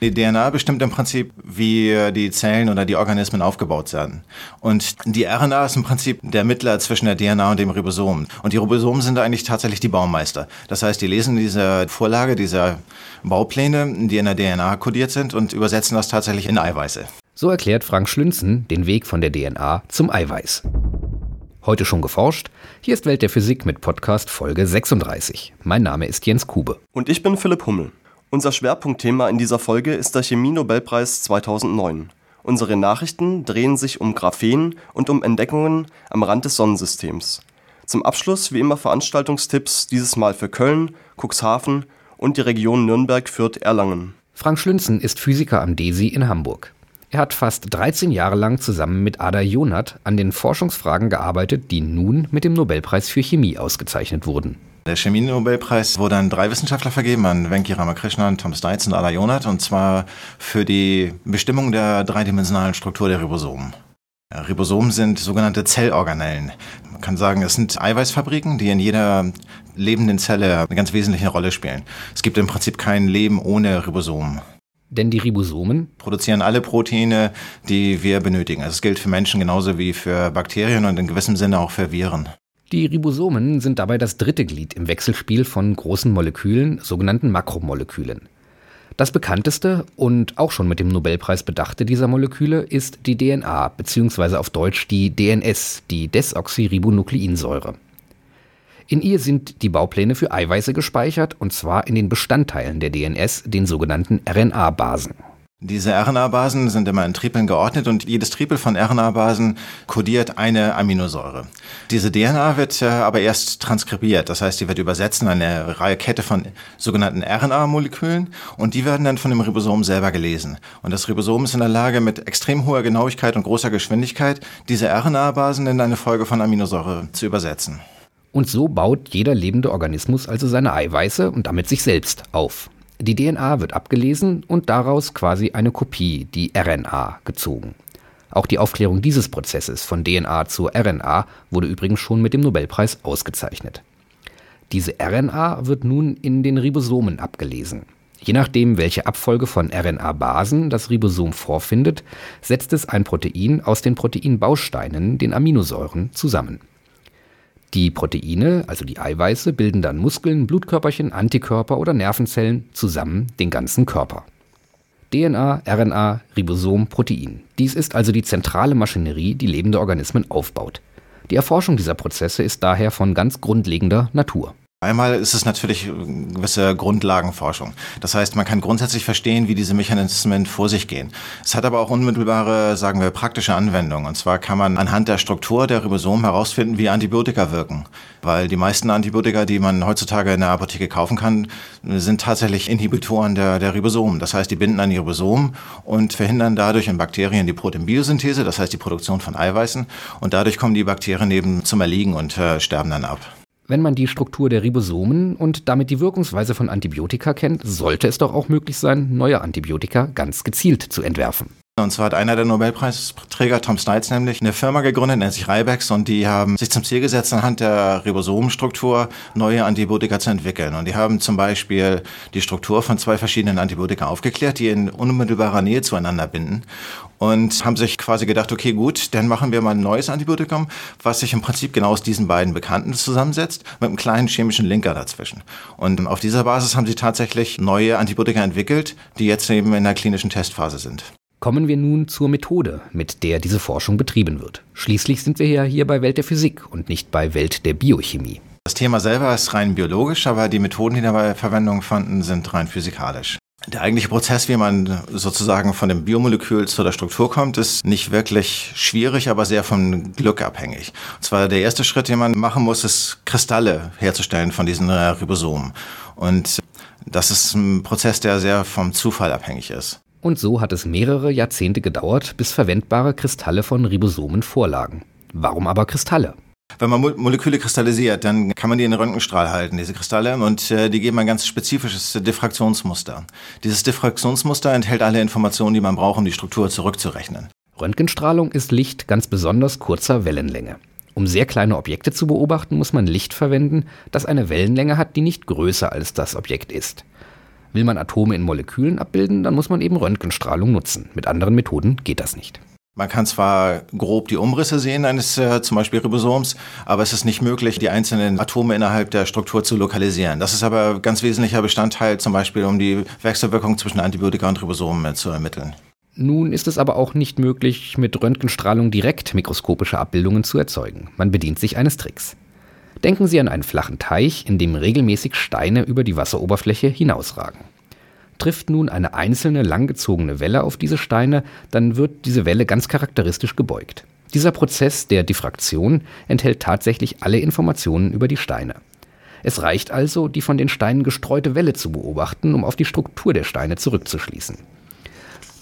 Die DNA bestimmt im Prinzip, wie die Zellen oder die Organismen aufgebaut werden. Und die RNA ist im Prinzip der Mittler zwischen der DNA und dem Ribosom. Und die Ribosomen sind eigentlich tatsächlich die Baumeister. Das heißt, die lesen diese Vorlage, diese Baupläne, die in der DNA kodiert sind und übersetzen das tatsächlich in Eiweiße. So erklärt Frank Schlünzen den Weg von der DNA zum Eiweiß. Heute schon geforscht? Hier ist Welt der Physik mit Podcast Folge 36. Mein Name ist Jens Kube. Und ich bin Philipp Hummel. Unser Schwerpunktthema in dieser Folge ist der Chemie-Nobelpreis 2009. Unsere Nachrichten drehen sich um Graphen und um Entdeckungen am Rand des Sonnensystems. Zum Abschluss wie immer Veranstaltungstipps, dieses Mal für Köln, Cuxhaven und die Region Nürnberg-Fürth-Erlangen. Frank Schlünzen ist Physiker am DESI in Hamburg. Er hat fast 13 Jahre lang zusammen mit Ada Jonath an den Forschungsfragen gearbeitet, die nun mit dem Nobelpreis für Chemie ausgezeichnet wurden. Der Chemie-Nobelpreis wurde an drei Wissenschaftler vergeben, an Venki Ramakrishnan, Tom Stites und Ada Jonath, und zwar für die Bestimmung der dreidimensionalen Struktur der Ribosomen. Ribosomen sind sogenannte Zellorganellen. Man kann sagen, es sind Eiweißfabriken, die in jeder lebenden Zelle eine ganz wesentliche Rolle spielen. Es gibt im Prinzip kein Leben ohne Ribosomen. Denn die Ribosomen produzieren alle Proteine, die wir benötigen. Also es gilt für Menschen genauso wie für Bakterien und in gewissem Sinne auch für Viren. Die Ribosomen sind dabei das dritte Glied im Wechselspiel von großen Molekülen, sogenannten Makromolekülen. Das bekannteste und auch schon mit dem Nobelpreis bedachte dieser Moleküle ist die DNA bzw. auf Deutsch die DNS, die Desoxyribonukleinsäure. In ihr sind die Baupläne für Eiweiße gespeichert und zwar in den Bestandteilen der DNS, den sogenannten RNA-Basen. Diese RNA-Basen sind immer in Tripeln geordnet und jedes Tripel von RNA-Basen kodiert eine Aminosäure. Diese DNA wird äh, aber erst transkribiert, das heißt, die wird übersetzt in eine Reihe Kette von sogenannten RNA-Molekülen und die werden dann von dem Ribosom selber gelesen. Und das Ribosom ist in der Lage, mit extrem hoher Genauigkeit und großer Geschwindigkeit diese RNA-Basen in eine Folge von Aminosäure zu übersetzen. Und so baut jeder lebende Organismus also seine Eiweiße und damit sich selbst auf. Die DNA wird abgelesen und daraus quasi eine Kopie, die RNA, gezogen. Auch die Aufklärung dieses Prozesses von DNA zur RNA wurde übrigens schon mit dem Nobelpreis ausgezeichnet. Diese RNA wird nun in den Ribosomen abgelesen. Je nachdem, welche Abfolge von RNA-Basen das Ribosom vorfindet, setzt es ein Protein aus den Proteinbausteinen, den Aminosäuren, zusammen. Die Proteine, also die Eiweiße, bilden dann Muskeln, Blutkörperchen, Antikörper oder Nervenzellen zusammen den ganzen Körper. DNA, RNA, Ribosom, Protein. Dies ist also die zentrale Maschinerie, die lebende Organismen aufbaut. Die Erforschung dieser Prozesse ist daher von ganz grundlegender Natur. Einmal ist es natürlich gewisse Grundlagenforschung. Das heißt, man kann grundsätzlich verstehen, wie diese Mechanismen vor sich gehen. Es hat aber auch unmittelbare, sagen wir, praktische Anwendungen. Und zwar kann man anhand der Struktur der Ribosomen herausfinden, wie Antibiotika wirken. Weil die meisten Antibiotika, die man heutzutage in der Apotheke kaufen kann, sind tatsächlich Inhibitoren der, der Ribosomen. Das heißt, die binden an die Ribosomen und verhindern dadurch in Bakterien die Proteinbiosynthese, das heißt die Produktion von Eiweißen. Und dadurch kommen die Bakterien eben zum Erliegen und äh, sterben dann ab. Wenn man die Struktur der Ribosomen und damit die Wirkungsweise von Antibiotika kennt, sollte es doch auch möglich sein, neue Antibiotika ganz gezielt zu entwerfen. Und zwar hat einer der Nobelpreisträger, Tom Stites, nämlich eine Firma gegründet, nennt sich Rybex, und die haben sich zum Ziel gesetzt, anhand der Ribosomenstruktur neue Antibiotika zu entwickeln. Und die haben zum Beispiel die Struktur von zwei verschiedenen Antibiotika aufgeklärt, die in unmittelbarer Nähe zueinander binden. Und haben sich quasi gedacht, okay, gut, dann machen wir mal ein neues Antibiotikum, was sich im Prinzip genau aus diesen beiden Bekannten zusammensetzt, mit einem kleinen chemischen Linker dazwischen. Und auf dieser Basis haben sie tatsächlich neue Antibiotika entwickelt, die jetzt eben in der klinischen Testphase sind. Kommen wir nun zur Methode, mit der diese Forschung betrieben wird. Schließlich sind wir ja hier bei Welt der Physik und nicht bei Welt der Biochemie. Das Thema selber ist rein biologisch, aber die Methoden, die dabei Verwendung fanden, sind rein physikalisch. Der eigentliche Prozess, wie man sozusagen von dem Biomolekül zu der Struktur kommt, ist nicht wirklich schwierig, aber sehr vom Glück abhängig. Und zwar der erste Schritt, den man machen muss, ist Kristalle herzustellen von diesen Ribosomen. Und das ist ein Prozess, der sehr vom Zufall abhängig ist. Und so hat es mehrere Jahrzehnte gedauert, bis verwendbare Kristalle von Ribosomen vorlagen. Warum aber Kristalle? Wenn man Moleküle kristallisiert, dann kann man die in den Röntgenstrahl halten, diese Kristalle, und äh, die geben ein ganz spezifisches Diffraktionsmuster. Dieses Diffraktionsmuster enthält alle Informationen, die man braucht, um die Struktur zurückzurechnen. Röntgenstrahlung ist Licht ganz besonders kurzer Wellenlänge. Um sehr kleine Objekte zu beobachten, muss man Licht verwenden, das eine Wellenlänge hat, die nicht größer als das Objekt ist. Will man Atome in Molekülen abbilden, dann muss man eben Röntgenstrahlung nutzen. Mit anderen Methoden geht das nicht. Man kann zwar grob die Umrisse sehen eines äh, zum Beispiel Ribosoms, aber es ist nicht möglich, die einzelnen Atome innerhalb der Struktur zu lokalisieren. Das ist aber ganz wesentlicher Bestandteil, zum Beispiel um die Wechselwirkung zwischen Antibiotika und Ribosomen zu ermitteln. Nun ist es aber auch nicht möglich, mit Röntgenstrahlung direkt mikroskopische Abbildungen zu erzeugen. Man bedient sich eines Tricks. Denken Sie an einen flachen Teich, in dem regelmäßig Steine über die Wasseroberfläche hinausragen. Trifft nun eine einzelne langgezogene Welle auf diese Steine, dann wird diese Welle ganz charakteristisch gebeugt. Dieser Prozess der Diffraktion enthält tatsächlich alle Informationen über die Steine. Es reicht also, die von den Steinen gestreute Welle zu beobachten, um auf die Struktur der Steine zurückzuschließen.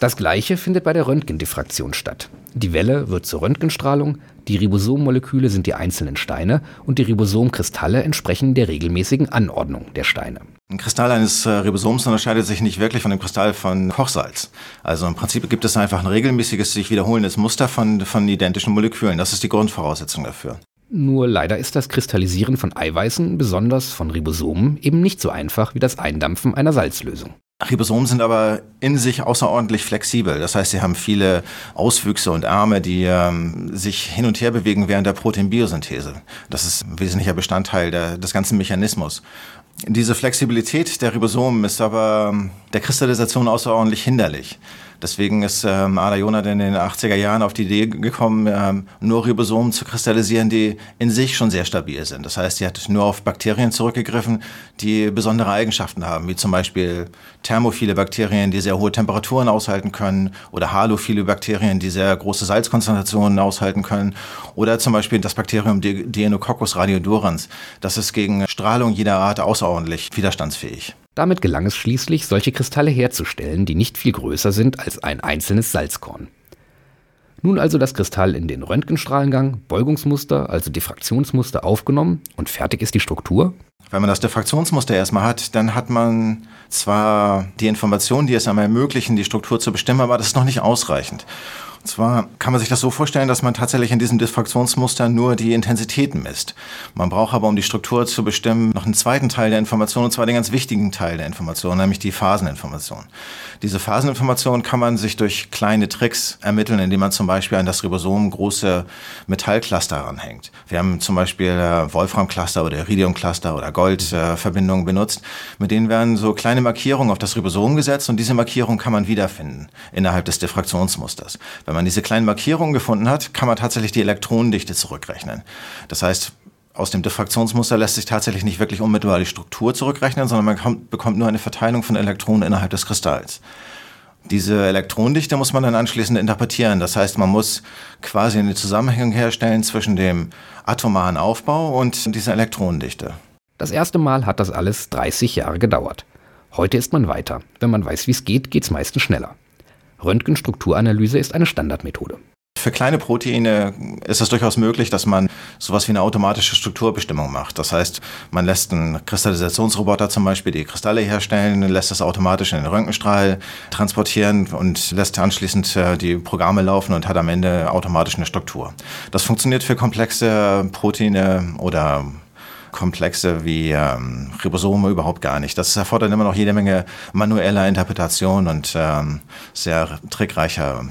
Das gleiche findet bei der Röntgendiffraktion statt. Die Welle wird zur Röntgenstrahlung, die Ribosommoleküle sind die einzelnen Steine und die Ribosomkristalle entsprechen der regelmäßigen Anordnung der Steine. Ein Kristall eines äh, Ribosoms unterscheidet sich nicht wirklich von dem Kristall von Kochsalz. Also im Prinzip gibt es einfach ein regelmäßiges, sich wiederholendes Muster von, von identischen Molekülen. Das ist die Grundvoraussetzung dafür. Nur leider ist das Kristallisieren von Eiweißen, besonders von Ribosomen, eben nicht so einfach wie das Eindampfen einer Salzlösung. Ribosomen sind aber in sich außerordentlich flexibel. Das heißt, sie haben viele Auswüchse und Arme, die ähm, sich hin und her bewegen während der Proteinbiosynthese. Das ist ein wesentlicher Bestandteil der, des ganzen Mechanismus. Diese Flexibilität der Ribosomen ist aber ähm, der Kristallisation außerordentlich hinderlich. Deswegen ist ähm, Ada Jonat in den 80er Jahren auf die Idee gekommen, ähm, nur Ribosomen zu kristallisieren, die in sich schon sehr stabil sind. Das heißt, sie hat nur auf Bakterien zurückgegriffen, die besondere Eigenschaften haben, wie zum Beispiel thermophile Bakterien, die sehr hohe Temperaturen aushalten können, oder halophile Bakterien, die sehr große Salzkonzentrationen aushalten können, oder zum Beispiel das Bakterium Deinococcus radiodurans. Das ist gegen Strahlung jeder Art außerordentlich widerstandsfähig. Damit gelang es schließlich, solche Kristalle herzustellen, die nicht viel größer sind als ein einzelnes Salzkorn. Nun also das Kristall in den Röntgenstrahlengang, Beugungsmuster, also Diffraktionsmuster aufgenommen und fertig ist die Struktur? Wenn man das Diffraktionsmuster erstmal hat, dann hat man zwar die Informationen, die es einem ermöglichen, die Struktur zu bestimmen, aber das ist noch nicht ausreichend. Zwar kann man sich das so vorstellen, dass man tatsächlich in diesem Diffraktionsmuster nur die Intensitäten misst. Man braucht aber, um die Struktur zu bestimmen, noch einen zweiten Teil der Information, und zwar den ganz wichtigen Teil der Information, nämlich die Phaseninformation. Diese Phaseninformation kann man sich durch kleine Tricks ermitteln, indem man zum Beispiel an das Ribosom große Metallcluster ranhängt. Wir haben zum Beispiel äh, Wolframcluster oder Iridiumcluster oder Goldverbindungen benutzt. Mit denen werden so kleine Markierungen auf das Ribosom gesetzt und diese Markierung kann man wiederfinden innerhalb des Diffraktionsmusters. Wenn man diese kleinen Markierungen gefunden hat, kann man tatsächlich die Elektronendichte zurückrechnen. Das heißt, aus dem Diffraktionsmuster lässt sich tatsächlich nicht wirklich unmittelbar die Struktur zurückrechnen, sondern man kommt, bekommt nur eine Verteilung von Elektronen innerhalb des Kristalls. Diese Elektronendichte muss man dann anschließend interpretieren. Das heißt, man muss quasi eine Zusammenhängung herstellen zwischen dem atomaren Aufbau und dieser Elektronendichte. Das erste Mal hat das alles 30 Jahre gedauert. Heute ist man weiter. Wenn man weiß, wie es geht, geht es meistens schneller. Röntgenstrukturanalyse ist eine Standardmethode. Für kleine Proteine ist es durchaus möglich, dass man sowas wie eine automatische Strukturbestimmung macht. Das heißt, man lässt einen Kristallisationsroboter zum Beispiel die Kristalle herstellen, lässt das automatisch in den Röntgenstrahl transportieren und lässt anschließend äh, die Programme laufen und hat am Ende automatisch eine Struktur. Das funktioniert für komplexe Proteine oder Komplexe wie ähm, Ribosome überhaupt gar nicht. Das erfordert immer noch jede Menge manueller Interpretation und ähm, sehr trickreicher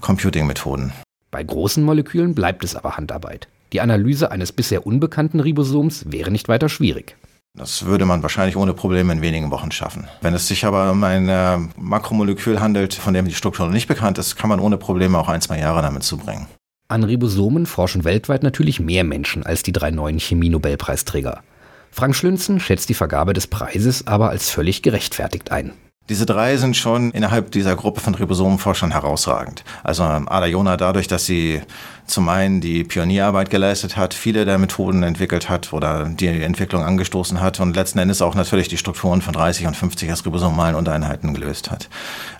Computing-Methoden. Bei großen Molekülen bleibt es aber Handarbeit. Die Analyse eines bisher unbekannten Ribosoms wäre nicht weiter schwierig. Das würde man wahrscheinlich ohne Probleme in wenigen Wochen schaffen. Wenn es sich aber um ein äh, Makromolekül handelt, von dem die Struktur noch nicht bekannt ist, kann man ohne Probleme auch ein, zwei Jahre damit zubringen. An Ribosomen forschen weltweit natürlich mehr Menschen als die drei neuen Chemie-Nobelpreisträger. Frank Schlünzen schätzt die Vergabe des Preises aber als völlig gerechtfertigt ein. Diese drei sind schon innerhalb dieser Gruppe von Ribosomenforschern herausragend. Also Ada Jona dadurch, dass sie zum einen die Pionierarbeit geleistet hat, viele der Methoden entwickelt hat oder die Entwicklung angestoßen hat und letzten Endes auch natürlich die Strukturen von 30 und 50 als ribosomalen Untereinheiten gelöst hat.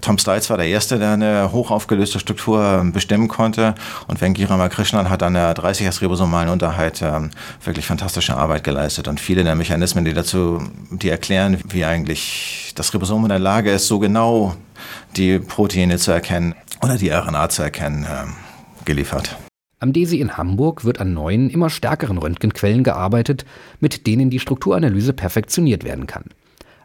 Tom Stites war der Erste, der eine hochaufgelöste Struktur bestimmen konnte und Venki Ramakrishnan hat an der 30 als ribosomalen Untereinheit ähm, wirklich fantastische Arbeit geleistet und viele der Mechanismen, die dazu, die erklären, wie eigentlich das Ribosom in der Lage ist, so genau die Proteine zu erkennen oder die RNA zu erkennen, ähm, geliefert. Am DESI in Hamburg wird an neuen, immer stärkeren Röntgenquellen gearbeitet, mit denen die Strukturanalyse perfektioniert werden kann.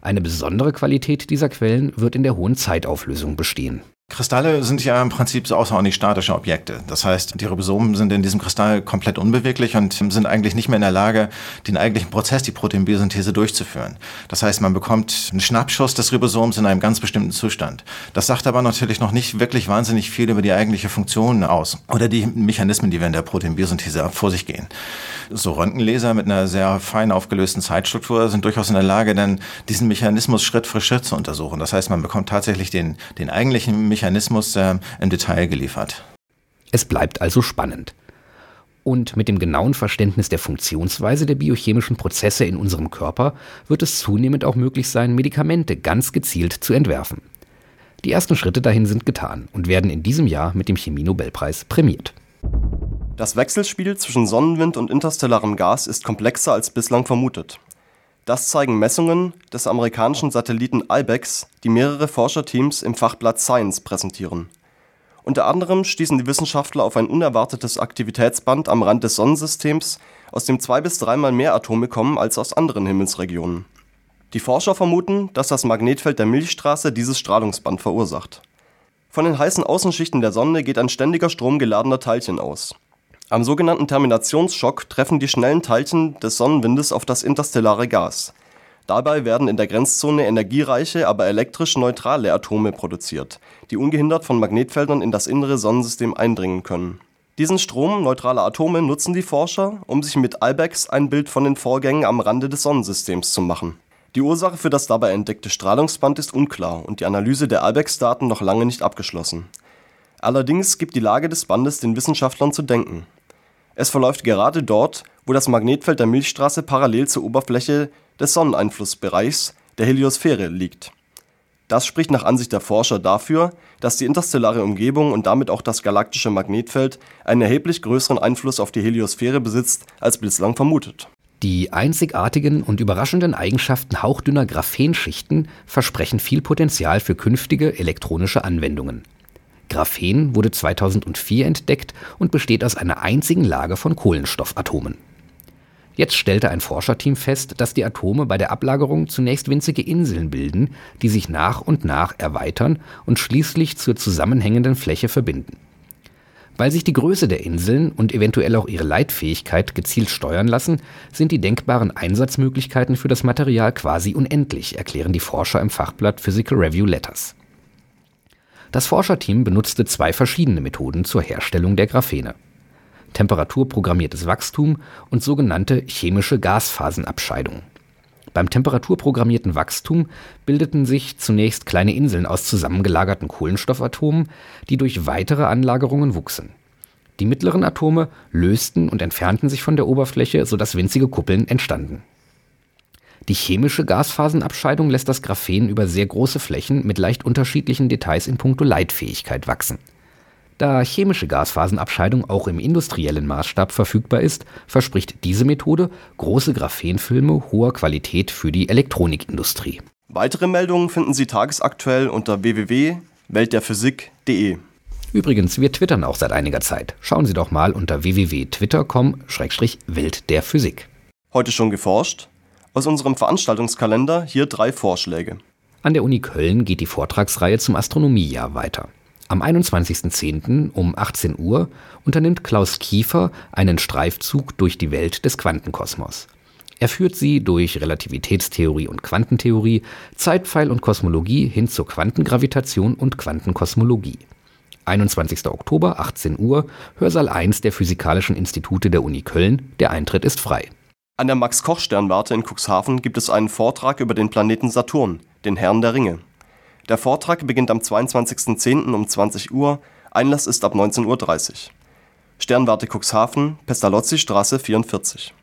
Eine besondere Qualität dieser Quellen wird in der hohen Zeitauflösung bestehen. Kristalle sind ja im Prinzip so außerordentlich statische Objekte. Das heißt, die Ribosomen sind in diesem Kristall komplett unbeweglich und sind eigentlich nicht mehr in der Lage, den eigentlichen Prozess, die Proteinbiosynthese durchzuführen. Das heißt, man bekommt einen Schnappschuss des Ribosoms in einem ganz bestimmten Zustand. Das sagt aber natürlich noch nicht wirklich wahnsinnig viel über die eigentliche Funktion aus oder die Mechanismen, die wir in der Proteinbiosynthese vor sich gehen. So Röntgenlaser mit einer sehr fein aufgelösten Zeitstruktur sind durchaus in der Lage, dann diesen Mechanismus Schritt für Schritt zu untersuchen. Das heißt, man bekommt tatsächlich den, den eigentlichen Mechanismus äh, im Detail geliefert. Es bleibt also spannend. Und mit dem genauen Verständnis der Funktionsweise der biochemischen Prozesse in unserem Körper wird es zunehmend auch möglich sein, Medikamente ganz gezielt zu entwerfen. Die ersten Schritte dahin sind getan und werden in diesem Jahr mit dem Chemie-Nobelpreis prämiert. Das Wechselspiel zwischen Sonnenwind und interstellarem Gas ist komplexer als bislang vermutet. Das zeigen Messungen des amerikanischen Satelliten IBEX, die mehrere Forscherteams im Fachblatt Science präsentieren. Unter anderem stießen die Wissenschaftler auf ein unerwartetes Aktivitätsband am Rand des Sonnensystems, aus dem zwei bis dreimal mehr Atome kommen als aus anderen Himmelsregionen. Die Forscher vermuten, dass das Magnetfeld der Milchstraße dieses Strahlungsband verursacht. Von den heißen Außenschichten der Sonne geht ein ständiger Strom geladener Teilchen aus am sogenannten Terminationsschock treffen die schnellen Teilchen des Sonnenwindes auf das interstellare Gas. Dabei werden in der Grenzzone energiereiche, aber elektrisch neutrale Atome produziert, die ungehindert von Magnetfeldern in das innere Sonnensystem eindringen können. Diesen Strom neutraler Atome nutzen die Forscher, um sich mit IBEX ein Bild von den Vorgängen am Rande des Sonnensystems zu machen. Die Ursache für das dabei entdeckte Strahlungsband ist unklar und die Analyse der IBEX-Daten noch lange nicht abgeschlossen. Allerdings gibt die Lage des Bandes den Wissenschaftlern zu denken. Es verläuft gerade dort, wo das Magnetfeld der Milchstraße parallel zur Oberfläche des Sonneneinflussbereichs, der Heliosphäre, liegt. Das spricht nach Ansicht der Forscher dafür, dass die interstellare Umgebung und damit auch das galaktische Magnetfeld einen erheblich größeren Einfluss auf die Heliosphäre besitzt als bislang vermutet. Die einzigartigen und überraschenden Eigenschaften hauchdünner Graphenschichten versprechen viel Potenzial für künftige elektronische Anwendungen. Graphen wurde 2004 entdeckt und besteht aus einer einzigen Lage von Kohlenstoffatomen. Jetzt stellte ein Forscherteam fest, dass die Atome bei der Ablagerung zunächst winzige Inseln bilden, die sich nach und nach erweitern und schließlich zur zusammenhängenden Fläche verbinden. Weil sich die Größe der Inseln und eventuell auch ihre Leitfähigkeit gezielt steuern lassen, sind die denkbaren Einsatzmöglichkeiten für das Material quasi unendlich, erklären die Forscher im Fachblatt Physical Review Letters. Das Forscherteam benutzte zwei verschiedene Methoden zur Herstellung der Graphene. Temperaturprogrammiertes Wachstum und sogenannte chemische Gasphasenabscheidung. Beim temperaturprogrammierten Wachstum bildeten sich zunächst kleine Inseln aus zusammengelagerten Kohlenstoffatomen, die durch weitere Anlagerungen wuchsen. Die mittleren Atome lösten und entfernten sich von der Oberfläche, sodass winzige Kuppeln entstanden die chemische Gasphasenabscheidung lässt das Graphen über sehr große Flächen mit leicht unterschiedlichen Details in puncto Leitfähigkeit wachsen. Da chemische Gasphasenabscheidung auch im industriellen Maßstab verfügbar ist, verspricht diese Methode große Graphenfilme hoher Qualität für die Elektronikindustrie. Weitere Meldungen finden Sie tagesaktuell unter www.weltderphysik.de. Übrigens, wir twittern auch seit einiger Zeit. Schauen Sie doch mal unter www.twitter.com-welt der Physik. Heute schon geforscht? Aus unserem Veranstaltungskalender hier drei Vorschläge. An der Uni Köln geht die Vortragsreihe zum Astronomiejahr weiter. Am 21.10. um 18 Uhr unternimmt Klaus Kiefer einen Streifzug durch die Welt des Quantenkosmos. Er führt sie durch Relativitätstheorie und Quantentheorie, Zeitpfeil und Kosmologie hin zur Quantengravitation und Quantenkosmologie. 21. Oktober, 18 Uhr, Hörsaal 1 der Physikalischen Institute der Uni Köln. Der Eintritt ist frei. An der Max-Koch-Sternwarte in Cuxhaven gibt es einen Vortrag über den Planeten Saturn, den Herrn der Ringe. Der Vortrag beginnt am 22.10. um 20 Uhr, Einlass ist ab 19.30 Uhr. Sternwarte Cuxhaven, Pestalozzi-Straße 44.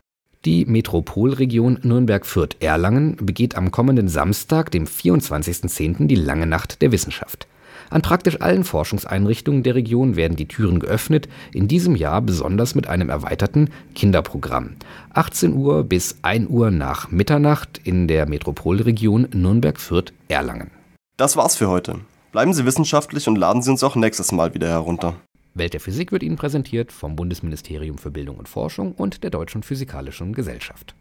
Die Metropolregion Nürnberg-Fürth-Erlangen begeht am kommenden Samstag, dem 24.10., die Lange Nacht der Wissenschaft. An praktisch allen Forschungseinrichtungen der Region werden die Türen geöffnet, in diesem Jahr besonders mit einem erweiterten Kinderprogramm. 18 Uhr bis 1 Uhr nach Mitternacht in der Metropolregion Nürnberg-Fürth-Erlangen. Das war's für heute. Bleiben Sie wissenschaftlich und laden Sie uns auch nächstes Mal wieder herunter. Welt der Physik wird Ihnen präsentiert vom Bundesministerium für Bildung und Forschung und der Deutschen Physikalischen Gesellschaft.